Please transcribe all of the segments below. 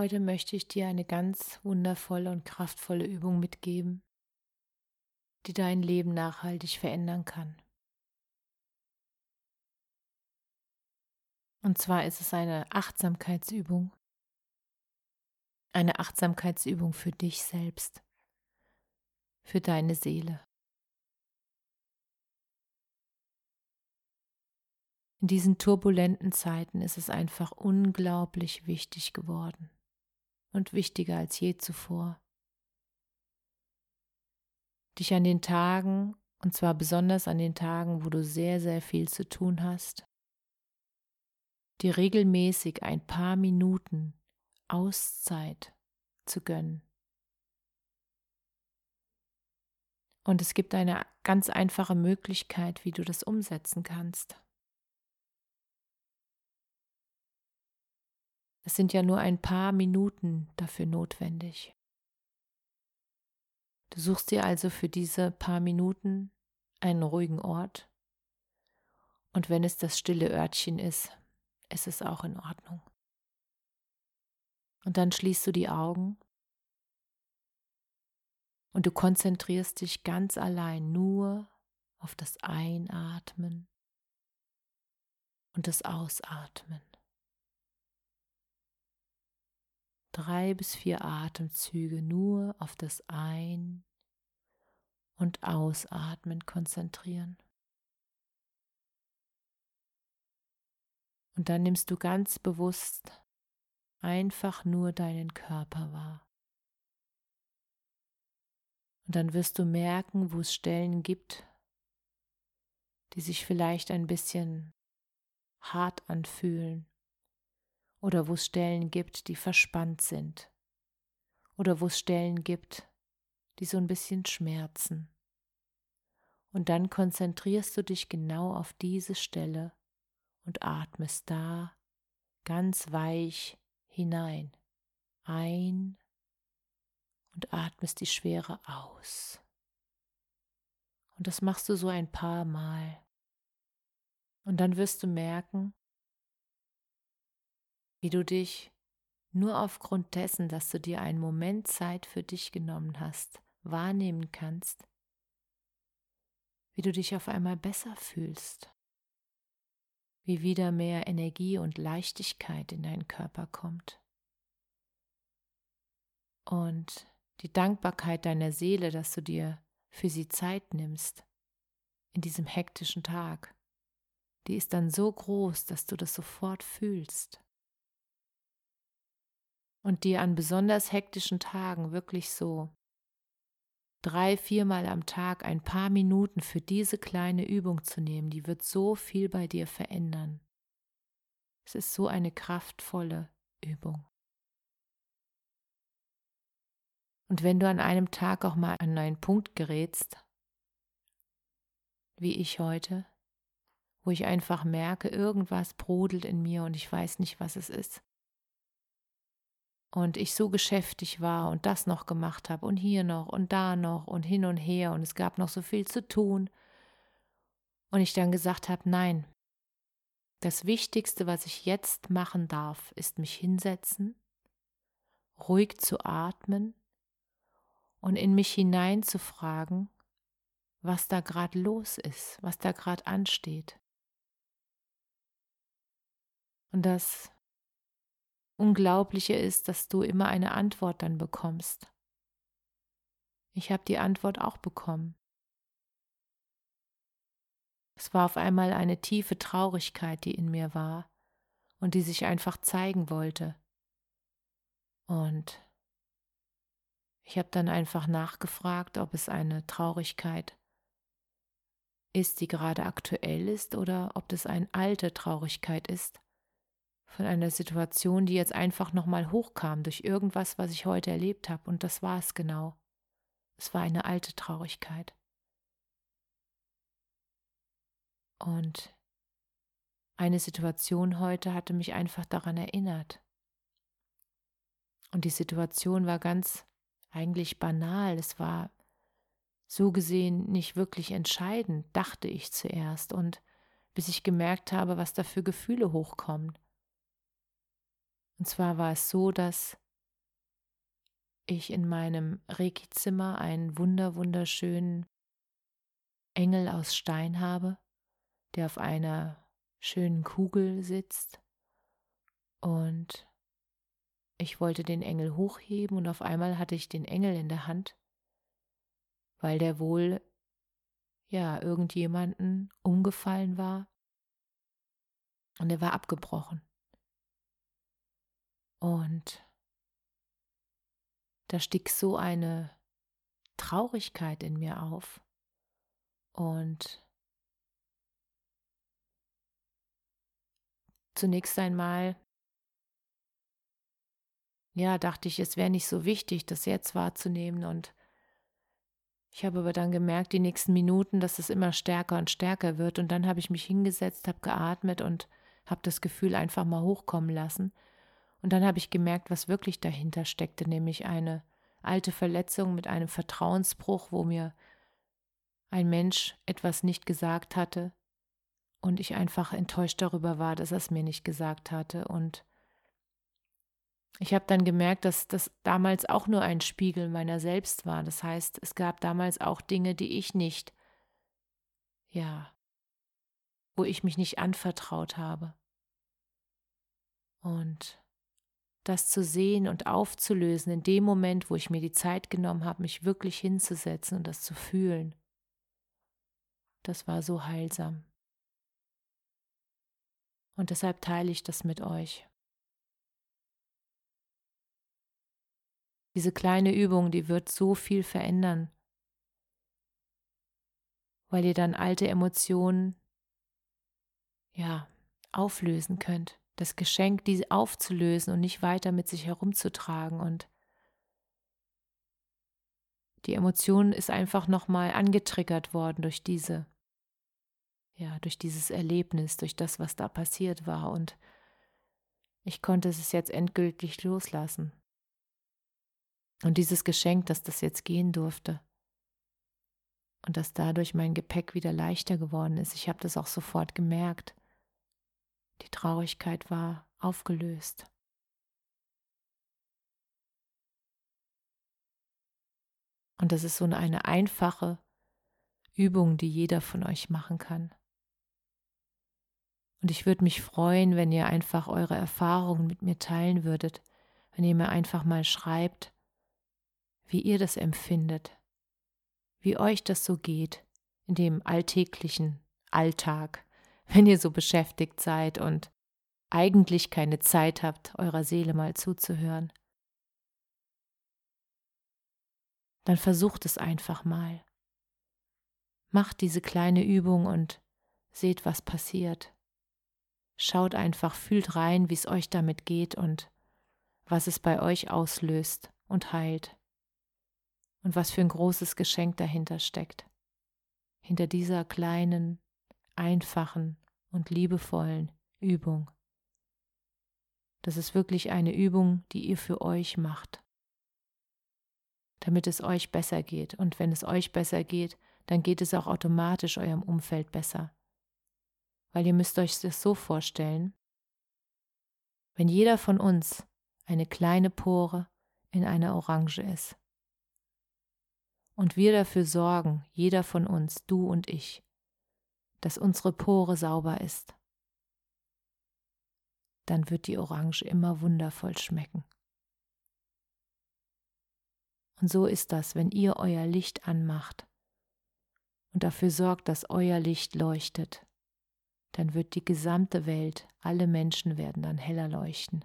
Heute möchte ich dir eine ganz wundervolle und kraftvolle Übung mitgeben, die dein Leben nachhaltig verändern kann. Und zwar ist es eine Achtsamkeitsübung. Eine Achtsamkeitsübung für dich selbst, für deine Seele. In diesen turbulenten Zeiten ist es einfach unglaublich wichtig geworden und wichtiger als je zuvor, dich an den Tagen, und zwar besonders an den Tagen, wo du sehr, sehr viel zu tun hast, dir regelmäßig ein paar Minuten Auszeit zu gönnen. Und es gibt eine ganz einfache Möglichkeit, wie du das umsetzen kannst. Es sind ja nur ein paar Minuten dafür notwendig. Du suchst dir also für diese paar Minuten einen ruhigen Ort. Und wenn es das stille Örtchen ist, ist es auch in Ordnung. Und dann schließt du die Augen und du konzentrierst dich ganz allein nur auf das Einatmen und das Ausatmen. Drei bis vier Atemzüge nur auf das Ein- und Ausatmen konzentrieren. Und dann nimmst du ganz bewusst einfach nur deinen Körper wahr. Und dann wirst du merken, wo es Stellen gibt, die sich vielleicht ein bisschen hart anfühlen oder wo es Stellen gibt, die verspannt sind oder wo es Stellen gibt, die so ein bisschen schmerzen. Und dann konzentrierst du dich genau auf diese Stelle und atmest da ganz weich hinein, ein und atmest die Schwere aus. Und das machst du so ein paar Mal. Und dann wirst du merken, wie du dich nur aufgrund dessen, dass du dir einen Moment Zeit für dich genommen hast, wahrnehmen kannst, wie du dich auf einmal besser fühlst wie wieder mehr Energie und Leichtigkeit in deinen Körper kommt. Und die Dankbarkeit deiner Seele, dass du dir für sie Zeit nimmst in diesem hektischen Tag, die ist dann so groß, dass du das sofort fühlst. Und dir an besonders hektischen Tagen wirklich so drei, viermal am Tag ein paar Minuten für diese kleine Übung zu nehmen, die wird so viel bei dir verändern. Es ist so eine kraftvolle Übung. Und wenn du an einem Tag auch mal an einen Punkt gerätst, wie ich heute, wo ich einfach merke, irgendwas brodelt in mir und ich weiß nicht, was es ist, und ich so geschäftig war und das noch gemacht habe und hier noch und da noch und hin und her und es gab noch so viel zu tun. Und ich dann gesagt habe, nein, das Wichtigste, was ich jetzt machen darf, ist mich hinsetzen, ruhig zu atmen und in mich hineinzufragen, was da gerade los ist, was da gerade ansteht. Und das Unglaubliche ist, dass du immer eine Antwort dann bekommst. Ich habe die Antwort auch bekommen. Es war auf einmal eine tiefe Traurigkeit, die in mir war und die sich einfach zeigen wollte. Und Ich habe dann einfach nachgefragt, ob es eine Traurigkeit ist, die gerade aktuell ist, oder ob das eine alte Traurigkeit ist von einer Situation, die jetzt einfach nochmal hochkam durch irgendwas, was ich heute erlebt habe. Und das war es genau. Es war eine alte Traurigkeit. Und eine Situation heute hatte mich einfach daran erinnert. Und die Situation war ganz eigentlich banal. Es war so gesehen nicht wirklich entscheidend, dachte ich zuerst. Und bis ich gemerkt habe, was da für Gefühle hochkommen. Und zwar war es so, dass ich in meinem Reiki-Zimmer einen wunder wunderschönen Engel aus Stein habe, der auf einer schönen Kugel sitzt. Und ich wollte den Engel hochheben und auf einmal hatte ich den Engel in der Hand, weil der wohl ja irgendjemanden umgefallen war und er war abgebrochen. Und da stieg so eine Traurigkeit in mir auf. Und zunächst einmal, ja, dachte ich, es wäre nicht so wichtig, das jetzt wahrzunehmen. Und ich habe aber dann gemerkt, die nächsten Minuten, dass es immer stärker und stärker wird. Und dann habe ich mich hingesetzt, habe geatmet und habe das Gefühl einfach mal hochkommen lassen. Und dann habe ich gemerkt, was wirklich dahinter steckte, nämlich eine alte Verletzung mit einem Vertrauensbruch, wo mir ein Mensch etwas nicht gesagt hatte und ich einfach enttäuscht darüber war, dass er es mir nicht gesagt hatte. Und ich habe dann gemerkt, dass das damals auch nur ein Spiegel meiner selbst war. Das heißt, es gab damals auch Dinge, die ich nicht, ja, wo ich mich nicht anvertraut habe. Und das zu sehen und aufzulösen in dem Moment, wo ich mir die Zeit genommen habe, mich wirklich hinzusetzen und das zu fühlen. Das war so heilsam. Und deshalb teile ich das mit euch. Diese kleine Übung, die wird so viel verändern, weil ihr dann alte Emotionen ja auflösen könnt das Geschenk, diese aufzulösen und nicht weiter mit sich herumzutragen. Und die Emotion ist einfach nochmal angetriggert worden durch diese, ja, durch dieses Erlebnis, durch das, was da passiert war. Und ich konnte es jetzt endgültig loslassen. Und dieses Geschenk, dass das jetzt gehen durfte und dass dadurch mein Gepäck wieder leichter geworden ist, ich habe das auch sofort gemerkt. Die Traurigkeit war aufgelöst. Und das ist so eine einfache Übung, die jeder von euch machen kann. Und ich würde mich freuen, wenn ihr einfach eure Erfahrungen mit mir teilen würdet, wenn ihr mir einfach mal schreibt, wie ihr das empfindet, wie euch das so geht in dem alltäglichen Alltag, wenn ihr so beschäftigt seid und eigentlich keine Zeit habt, eurer Seele mal zuzuhören. Dann versucht es einfach mal. Macht diese kleine Übung und seht, was passiert. Schaut einfach, fühlt rein, wie es euch damit geht und was es bei euch auslöst und heilt. Und was für ein großes Geschenk dahinter steckt. Hinter dieser kleinen, einfachen und liebevollen Übung. Das ist wirklich eine Übung, die ihr für euch macht, damit es euch besser geht. Und wenn es euch besser geht, dann geht es auch automatisch eurem Umfeld besser. Weil ihr müsst euch das so vorstellen, wenn jeder von uns eine kleine Pore in einer Orange ist und wir dafür sorgen, jeder von uns, du und ich, dass unsere Pore sauber ist, dann wird die Orange immer wundervoll schmecken. Und so ist das, wenn ihr euer Licht anmacht und dafür sorgt, dass euer Licht leuchtet, dann wird die gesamte Welt, alle Menschen werden dann heller leuchten,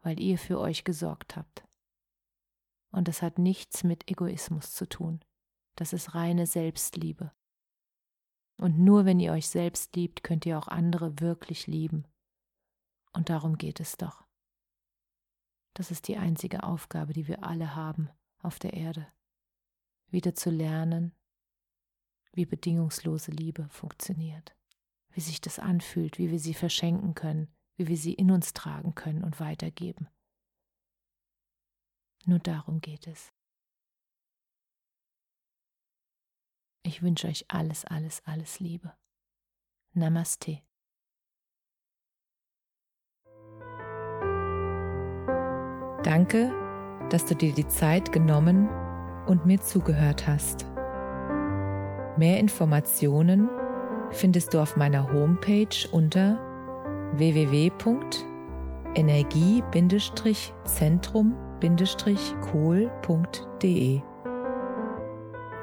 weil ihr für euch gesorgt habt. Und das hat nichts mit Egoismus zu tun. Das ist reine Selbstliebe. Und nur wenn ihr euch selbst liebt, könnt ihr auch andere wirklich lieben. Und darum geht es doch. Das ist die einzige Aufgabe, die wir alle haben auf der Erde. Wieder zu lernen, wie bedingungslose Liebe funktioniert, wie sich das anfühlt, wie wir sie verschenken können, wie wir sie in uns tragen können und weitergeben. Nur darum geht es. Ich wünsche euch alles, alles, alles Liebe. Namaste. Danke, dass du dir die Zeit genommen und mir zugehört hast. Mehr Informationen findest du auf meiner Homepage unter www.energie-zentrum-kohl.de.